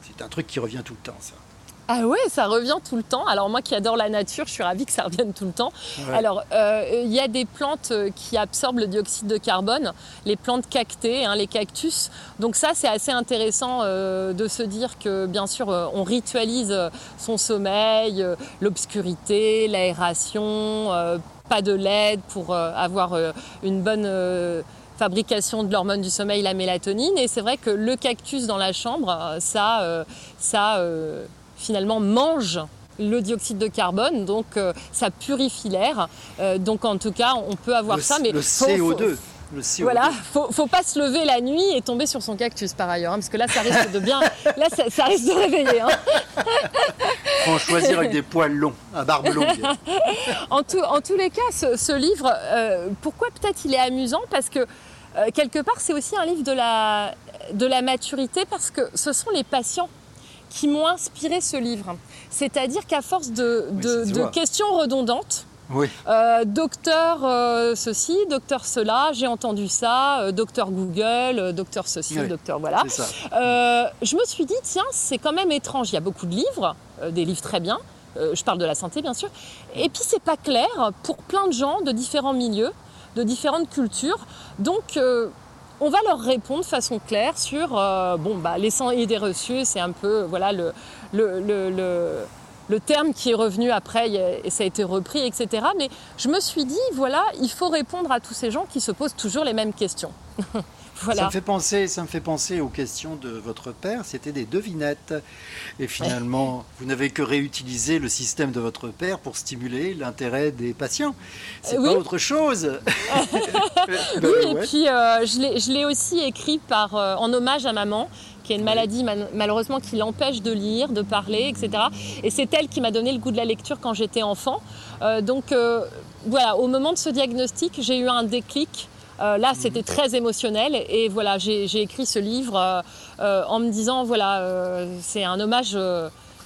c'est un truc qui revient tout le temps, ça. Ah ouais, ça revient tout le temps. Alors moi qui adore la nature, je suis ravie que ça revienne tout le temps. Alors euh, il y a des plantes euh, qui absorbent le dioxyde de carbone, les plantes cactées, hein, les cactus. Donc ça c'est assez intéressant euh, de se dire que bien sûr on ritualise son sommeil, l'obscurité, l'aération, pas de LED pour avoir une bonne fabrication de l'hormone du sommeil, la mélatonine. Et c'est vrai que le cactus dans la chambre, ça, ça finalement mange le dioxyde de carbone, donc euh, ça purifie l'air. Euh, donc en tout cas, on peut avoir ça, mais le CO2. le CO2. Voilà, faut, faut pas se lever la nuit et tomber sur son cactus par ailleurs, hein, parce que là, ça risque de bien, là, ça, risque de réveiller. Hein. Faut choisir avec des poils longs, à barbe longue. en, tout, en tous les cas, ce, livre, euh, pourquoi peut-être il est amusant? Parce que quelque part, c'est aussi un livre de la, de la maturité, parce que ce sont les patients qui m'ont inspiré ce livre. C'est-à-dire qu'à force de, questions redondantes, euh, docteur euh, ceci, docteur cela, j'ai entendu ça, euh, docteur Google, docteur ceci, docteur voilà. je me suis dit, tiens, c'est quand même étrange. Il y a beaucoup de livres, des livres très bien. je parle de la santé, bien sûr. Et puis, c'est pas clair pour plein de gens de différents milieux, de différentes cultures. Donc, on va leur répondre de façon claire sur euh, bon, bah, les 100 idées reçues, c'est un peu voilà, le, le, terme qui est revenu après et ça a été repris, etc. Mais je me suis dit, voilà, il faut répondre à tous ces gens qui se posent toujours les mêmes questions. Ça me fait penser, ça me fait penser aux questions de votre père. C'était des devinettes, et finalement, vous n'avez que réutilisé le système de votre père pour stimuler l'intérêt des patients. C'est pas autre chose. Ben oui, et puis euh, je l'ai aussi écrit par, euh, en hommage à maman qui a une maladie malheureusement qui l'empêche de lire, de parler, etc. Et c'est elle qui m'a donné le goût de la lecture quand j'étais enfant. Euh, donc voilà, au moment de ce diagnostic, j'ai eu un déclic euh, là, c'était très émotionnel et voilà, j'ai écrit ce livre euh, euh, en me disant voilà, c'est un hommage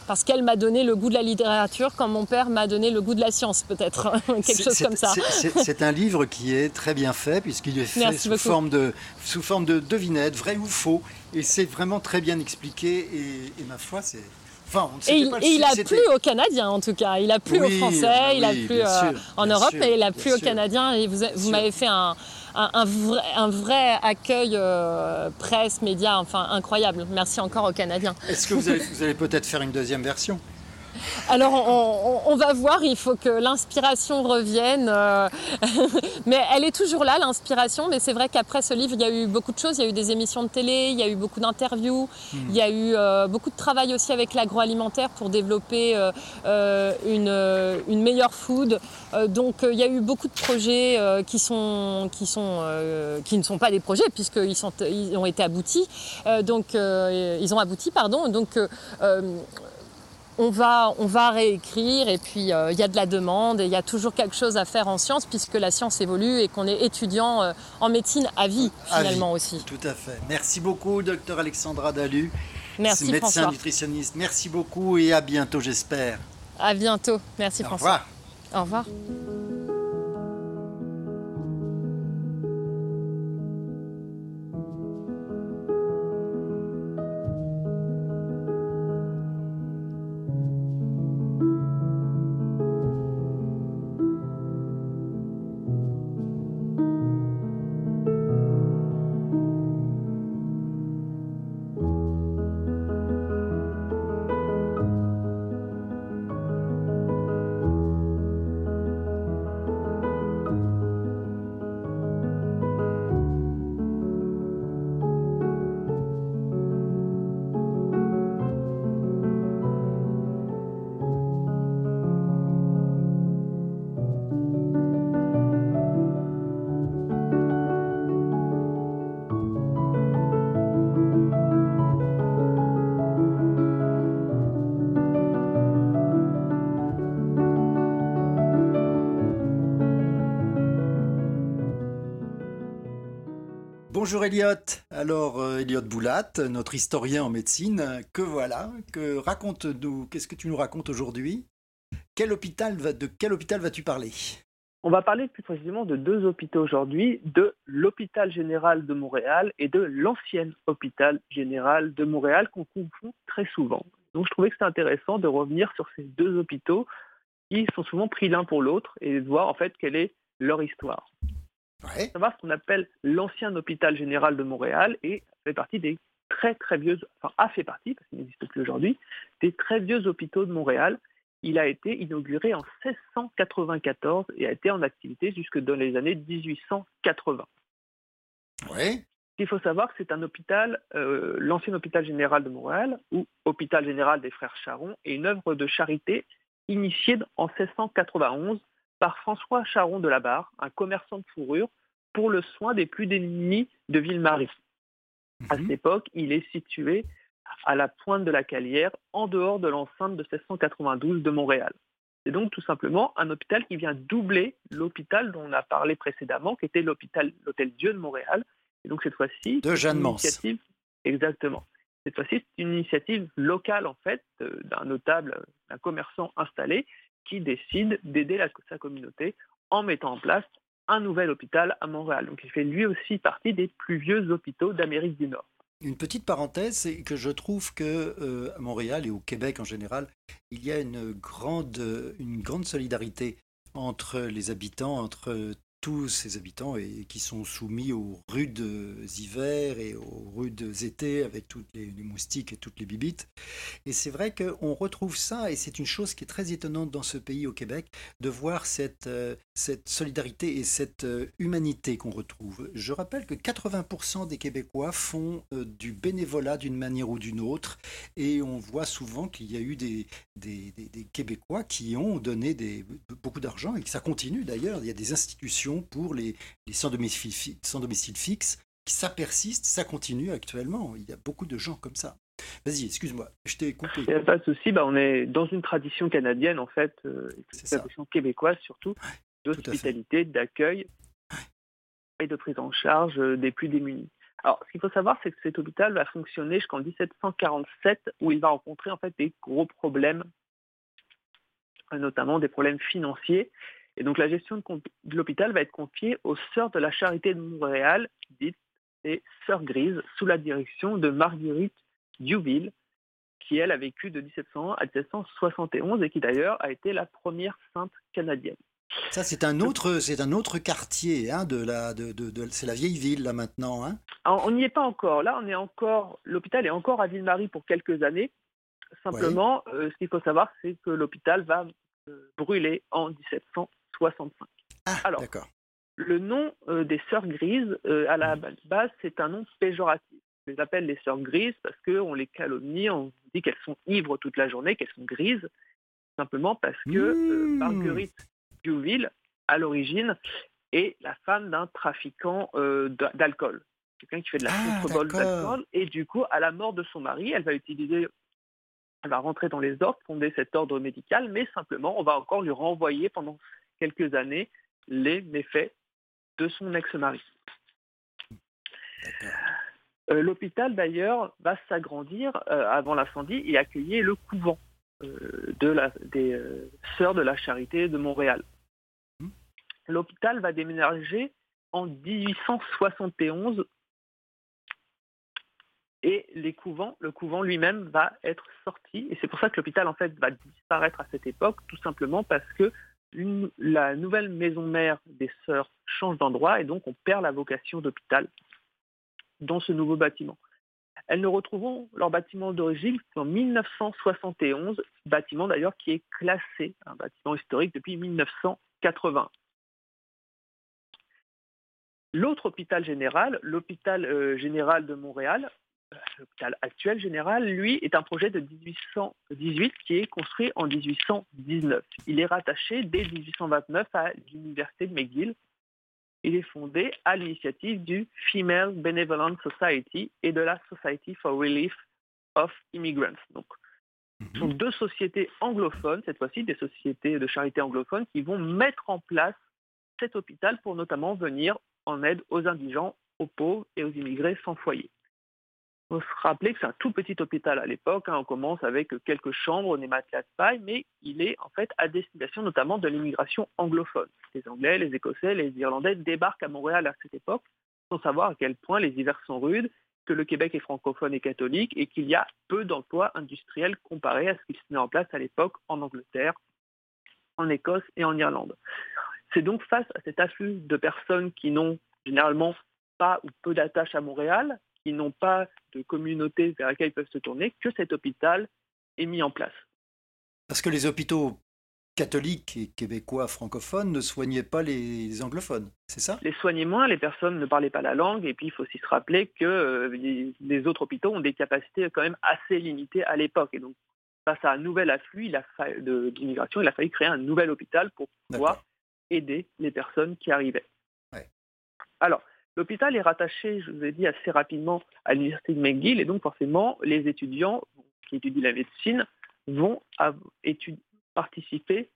parce qu'elle m'a donné le goût de la littérature quand mon père m'a donné le goût de la science, peut-être, quelque chose comme ça. C'est un livre qui est très bien fait, puisqu'il est fait sous forme, de, sous forme de devinette, vrai ou faux, et c'est vraiment très bien expliqué, et, ma foi, c'est... Enfin, et, il, et il, a plu aux Canadiens en tout cas. Il a plu aux Français, il a plu en Europe, et il a plu aux Canadiens. Et vous, vous m'avez fait un, un, vrai, accueil euh, presse, médias, enfin incroyable. Merci encore aux Canadiens. Est-ce que vous allez, peut-être faire une deuxième version? Alors, on, va voir, il faut que l'inspiration revienne. Euh, mais elle est toujours là, l'inspiration. Mais c'est vrai qu'après ce livre, il y a eu beaucoup de choses. Il y a eu des émissions de télé, il y a eu beaucoup d'interviews, hmm. il y a eu euh, beaucoup de travail aussi avec l'agroalimentaire pour développer euh, une, meilleure food. donc, il y a eu beaucoup de projets qui, sont, qui, sont, qui ne sont pas des projets, puisqu'ils ils ont été aboutis. donc, ils ont abouti, pardon. Donc, on va, on va réécrire et puis euh, il y a de la demande et il y a toujours quelque chose à faire en sciences puisque la science évolue et qu'on est étudiant euh, en médecine à vie finalement aussi. Tout à fait. Merci beaucoup, docteur Alexandra Dalu. Merci médecin nutritionniste. Merci beaucoup et à bientôt, j'espère. À bientôt. Merci François. Au revoir. Au revoir. Bonjour Elliot. Alors euh, Elliot Boulat, notre historien en médecine, que voilà, que raconte-nous, qu'est-ce que tu nous racontes aujourd'hui? Quel hôpital va, de quel hôpital vas-tu parler? On va parler plus précisément de deux hôpitaux aujourd'hui, de l'hôpital général de Montréal et de l'ancien hôpital général de Montréal qu'on confond très souvent. Donc je trouvais que c'était intéressant de revenir sur ces deux hôpitaux qui sont souvent pris l'un pour l'autre et de voir en fait quelle est leur histoire. Ouais. savoir ce qu'on appelle l'ancien hôpital général de Montréal et fait partie des très très vieux, enfin a fait partie, parce qu'il n'existe plus aujourd'hui, des très vieux hôpitaux de Montréal. Il a été inauguré en 1694 et a été en activité jusque dans les années 1880. Ouais. Il faut savoir que c'est un hôpital, euh, l'ancien hôpital général de Montréal, ou hôpital général des frères Charon, est une œuvre de charité initiée en 1691 par François Charon de la Barre, un commerçant de fourrure, pour le soin des plus démunis de Ville-Marie. À cette mhm. époque, il est situé à la pointe de la Calière, en dehors de l'enceinte de 1692 de Montréal. C'est donc tout simplement un hôpital qui vient doubler l'hôpital dont on a parlé précédemment, qui était l'hôpital, l'hôtel Dieu de Montréal. Et donc cette fois-ci, de Jeanne initiative, exactement. Cette fois-ci, c'est une initiative locale en fait euh, d'un notable, d'un commerçant installé qui décide d'aider sa communauté en mettant en place un nouvel hôpital à Montréal. Donc il fait lui aussi partie des plus vieux hôpitaux d'Amérique du Nord. Une petite parenthèse, c'est que je trouve que euh, à Montréal et au Québec en général, il y a une grande, une grande solidarité entre les habitants, entre tous ces habitants et qui sont soumis aux rudes hivers et aux rudes étés avec toutes les, moustiques et toutes les bibites. Et c'est vrai qu'on retrouve ça et c'est une chose qui est très étonnante dans ce pays au Québec de voir cette, euh, cette solidarité et cette euh, humanité qu'on retrouve. Je rappelle que 80% des Québécois font euh, du bénévolat d'une manière ou d'une autre et on voit souvent qu'il y a eu des, des, des, Québécois qui ont donné beaucoup d'argent et que ça continue d'ailleurs. Il y a des institutions pour les, sans, domicile, sans domicile fixe. Ça persiste, ça continue actuellement. Il y a beaucoup de gens comme ça. Vas-y, excuse-moi, je t'ai coupé. Il n'y a pas de souci, bah, on est dans une tradition canadienne en fait, euh, une tradition québécoise surtout, d'hospitalité, d'accueil et de prise en charge euh, des plus démunis. Alors, ce qu'il faut savoir, c'est que cet hôpital va fonctionner jusqu'en 1747, où il va rencontrer en fait des gros problèmes, notamment des problèmes financiers. Et donc la gestion de, l'hôpital va être confiée aux Sœurs de la Charité de Montréal, dites les Sœurs Grises, sous la direction de Marguerite Duville, qui elle a vécu de 1701 à 1771 et qui d'ailleurs a été la première sainte canadienne. Ça, c'est un autre, c'est un autre quartier, hein, de la, de, c'est la vieille ville là maintenant. Hein. on n'y est pas encore. Là, on est encore, l'hôpital est encore à Ville-Marie pour quelques années. Simplement, ce qu'il faut savoir, c'est que l'hôpital va brûler en 1765. Ah, Alors. Le nom des sœurs grises, à la mmh. base, c'est un nom péjoratif. On les appelle les sœurs grises parce qu'on les calomnie, on dit qu'elles sont ivres toute la journée, qu'elles sont grises, simplement parce que mmh. Marguerite Duville, à l'origine, est la femme d'un trafiquant d'alcool. Quelqu'un qui fait de la ah, contrebande d'alcool. Et du coup, à la mort de son mari, elle va utiliser elle va rentrer dans les ordres, fonder cet ordre médical, mais simplement, on va encore lui renvoyer pendant quelques années les méfaits de son ex-mari. Euh, l'hôpital, d'ailleurs, va s'agrandir euh, avant l'incendie et accueillir le couvent euh, de la, des Sœurs de la Charité de Montréal. Mmh. L'hôpital va déménager en 1871 et les couvents, le couvent lui-même va être sorti. Et c'est pour ça que l'hôpital en fait va disparaître à cette époque, tout simplement parce que la nouvelle maison mère des sœurs change d'endroit et donc on perd la vocation d'hôpital dans ce nouveau bâtiment. Elles ne retrouveront leur bâtiment d'origine qu'en 1971, bâtiment d'ailleurs qui est classé, un bâtiment historique depuis 1980. L'autre hôpital général, l'hôpital euh, général de Montréal, l'hôpital actuel général, lui, est un projet de 1818 qui est construit en 1819. Il est rattaché dès 1829 à l'université de McGill. Il est fondé à l'initiative du Female Benevolent Society et de la Society for Relief of Immigrants. Donc, ce sont mhm. deux sociétés anglophones, cette fois-ci des sociétés de charité anglophones, qui vont mettre en place cet hôpital pour notamment venir en aide aux indigents, aux pauvres et aux immigrés sans foyer. Faut se rappeler que c'est un tout petit hôpital à l'époque. Hein. On commence avec quelques chambres, des matelas de paille, mais il est en fait à destination notamment de l'immigration anglophone. Les Anglais, les Écossais, les Irlandais débarquent à Montréal à cette époque sans savoir à quel point les hivers sont rudes, que le Québec est francophone et catholique et qu'il y a peu d'emplois industriels comparé à ce qui se met en place à l'époque en Angleterre, en Écosse et en Irlande. C'est donc face à cet afflux de personnes qui n'ont généralement pas ou peu d'attaches à Montréal, qui n'ont pas de communauté vers laquelle ils peuvent se tourner, que cet hôpital est mis en place. Parce que les hôpitaux catholiques et québécois francophones ne soignaient pas les anglophones, c'est ça? Les soignaient moins, les personnes ne parlaient pas la langue, et puis il faut aussi se rappeler que euh, les autres hôpitaux ont des capacités quand même assez limitées à l'époque. Et donc, face à un nouvel afflux d'immigration, il a fallu créer un nouvel hôpital pour pouvoir aider les personnes qui arrivaient. Alors, L'hôpital est rattaché, je vous ai dit assez rapidement, à l'université de McGill et donc forcément les étudiants qui étudient la médecine vont participer,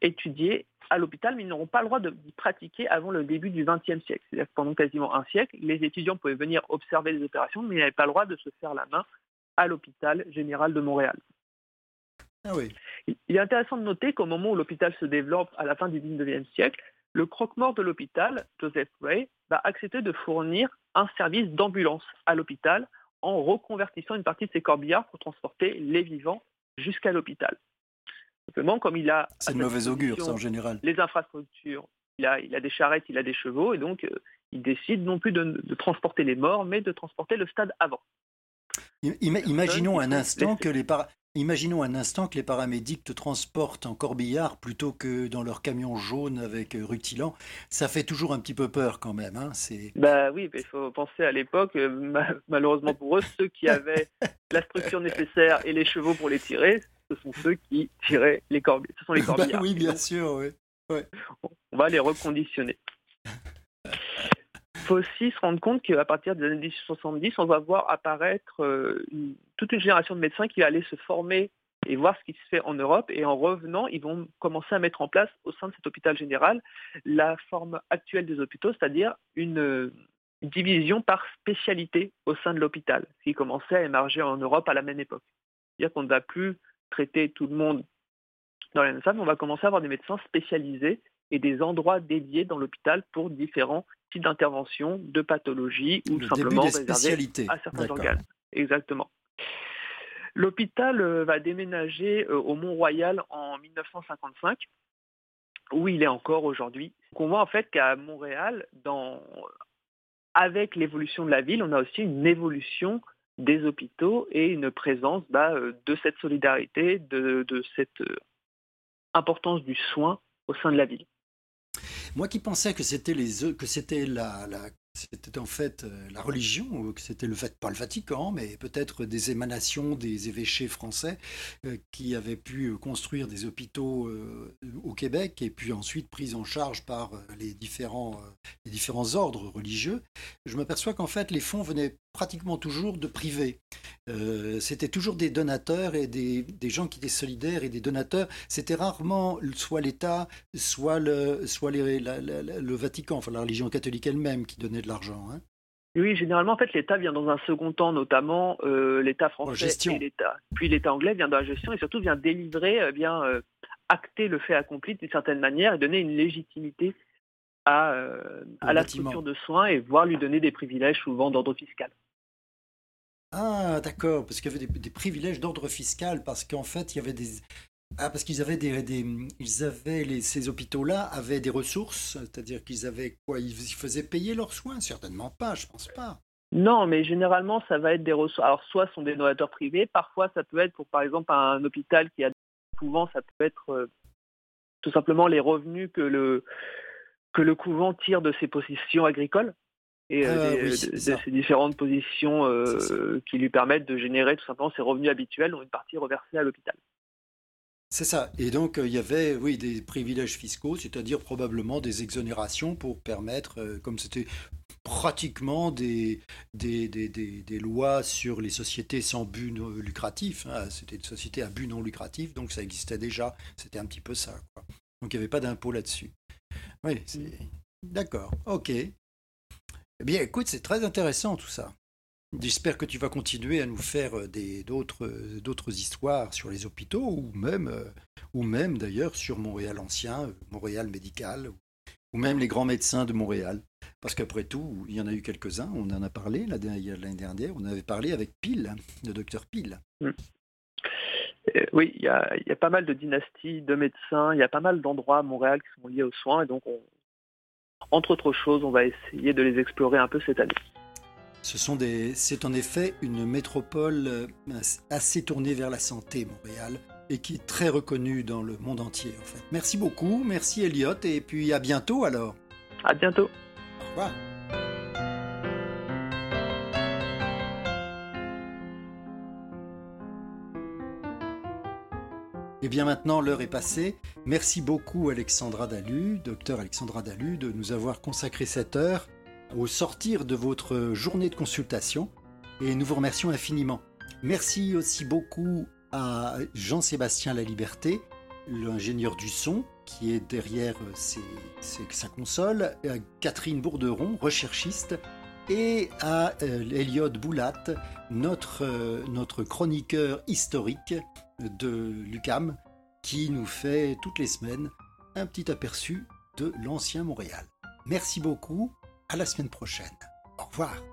étudier à l'hôpital, mais ils n'auront pas le droit de pratiquer avant le début du XXe siècle. C'est-à-dire que pendant quasiment un siècle, les étudiants pouvaient venir observer les opérations, mais ils n'avaient pas le droit de se faire la main à l'hôpital général de Montréal. Ah oui. Il est intéressant de noter qu'au moment où l'hôpital se développe à la fin du XIXe siècle, le croque-mort de l'hôpital, Joseph Ray, va accepter de fournir un service d'ambulance à l'hôpital en reconvertissant une partie de ses corbillards pour transporter les vivants jusqu'à l'hôpital. Simplement, comme il a... C'est de mauvais augure, ça, en général. Les infrastructures, il a, il a, des charrettes, il a des chevaux, et donc euh, il décide non plus de, transporter les morts, mais de transporter le stade avant. Imaginons un instant que les, Imaginons un instant que les paramédics te transportent en corbillard plutôt que dans leur camion jaune avec euh, rutilant. Ça fait toujours un petit peu peur quand même. Hein bah oui, il faut penser à l'époque, euh, malheureusement pour eux, ceux qui avaient la structure nécessaire et les chevaux pour les tirer, ce sont ceux qui tiraient les corbillards. Ce sont les bah corbillards. oui, bien sûr. Oui. On va les reconditionner aussi se rendre compte qu'à partir des années 1870, on va voir apparaître euh, toute une génération de médecins qui va aller se former et voir ce qui se fait en Europe. Et en revenant, ils vont commencer à mettre en place au sein de cet hôpital général la forme actuelle des hôpitaux, c'est-à-dire une, division par spécialité au sein de l'hôpital, qui commençait à émerger en Europe à la même époque. C'est-à-dire qu'on ne va plus traiter tout le monde dans la même salle, on va commencer à avoir des médecins spécialisés et des endroits dédiés dans l'hôpital pour différents types d'interventions, de pathologies ou simplement réservés à certains organes. Exactement. L'hôpital euh, va déménager euh, au Mont-Royal en 1955, où il est encore aujourd'hui. On voit en fait qu'à Montréal, dans... avec l'évolution de la ville, on a aussi une évolution des hôpitaux et une présence bah, de cette solidarité, de, cette importance du soin au sein de la ville. Moi qui pensais que c'était les que c'était la, c'était en fait euh, la religion, que c'était le pas le Vatican, mais peut-être des émanations des évêchés français euh, qui avaient pu euh, construire des hôpitaux au Québec et puis ensuite pris en charge par les différents, les différents ordres religieux. Je m'aperçois qu'en fait les fonds venaient pratiquement toujours de privés. c'était toujours des donateurs et des, des, gens qui étaient solidaires et des donateurs. C'était rarement soit l'État, soit, le, soit les, le Vatican, enfin la religion catholique elle-même qui donnait de l'argent. Hein. oui, généralement, en fait, l'État vient dans un second temps, notamment euh, l'État français et l'État. Puis l'État anglais vient dans la gestion et surtout vient délivrer, euh, bien euh, acter le fait accompli d'une certaine manière et donner une légitimité à, à la structure de soins et voire lui donner des privilèges souvent d'ordre fiscal. Ah, d'accord, parce qu'il y avait des, des privilèges d'ordre fiscal, parce qu'en fait, il y avait des, ah, parce qu'ils avaient des, ils avaient les, ces hôpitaux-là avaient des ressources, c'est-à-dire qu'ils avaient quoi Ils faisaient payer leurs soins? Certainement pas, je pense pas. Non, mais généralement, ça va être des ressources. Alors, soit ce sont des donateurs privés, parfois ça peut être pour, par exemple, un hôpital qui a des couvents, ça peut être euh, tout simplement les revenus que le, que le couvent tire de ses positions agricoles et euh, ah de, ces différentes positions euh, qui lui permettent de générer tout simplement ses revenus habituels, dont une partie reversée à l'hôpital. C'est ça. Et donc, euh, il y avait, oui, des privilèges fiscaux, c'est-à-dire probablement des exonérations pour permettre, euh, comme c'était pratiquement des des, des, des, lois sur les sociétés sans but lucratif, hein, c'était une société à but non lucratif, donc ça existait déjà, c'était un petit peu ça. Donc, il n'y avait pas d'impôt là-dessus. Oui. D'accord, ok. Eh bien, écoute, c'est très intéressant tout ça. J'espère que tu vas continuer à nous faire euh, d'autres, euh, d'autres histoires sur les hôpitaux ou même, euh, ou même d'ailleurs sur Montréal ancien, Montréal médical, ou même les grands médecins de Montréal. Parce qu'après tout, il y en a eu quelques-uns, on en a parlé l'année dernière, on avait parlé avec Pile, le docteur Pile. Mm. oui, il y, a, y, a, pas mal de dynasties de médecins, il y a pas mal d'endroits à Montréal qui sont liés aux soins, et donc, entre autres choses, on va essayer de les explorer un peu cette année. Ce sont des, c'est en effet une métropole euh, assez tournée vers la santé, Montréal, et qui est très reconnue dans le monde entier. En fait. Merci beaucoup, merci Elliot, et puis à bientôt alors. À bientôt. Au revoir. Et eh bien maintenant, l'heure est passée. Merci beaucoup Alexandra Dalu, docteur Alexandra Dalu, de nous avoir consacré cette heure au sortir de votre journée de consultation et nous vous remercions infiniment. Merci aussi beaucoup à Jean-Sébastien Laliberté, l'ingénieur du son qui est derrière sa console, à Catherine Bourderon, recherchiste, et à euh, Elliot Boulat, notre, euh, notre chroniqueur historique de l'UCAM, qui nous fait toutes les semaines un petit aperçu de l'ancien Montréal. Merci beaucoup à la semaine prochaine. Au revoir.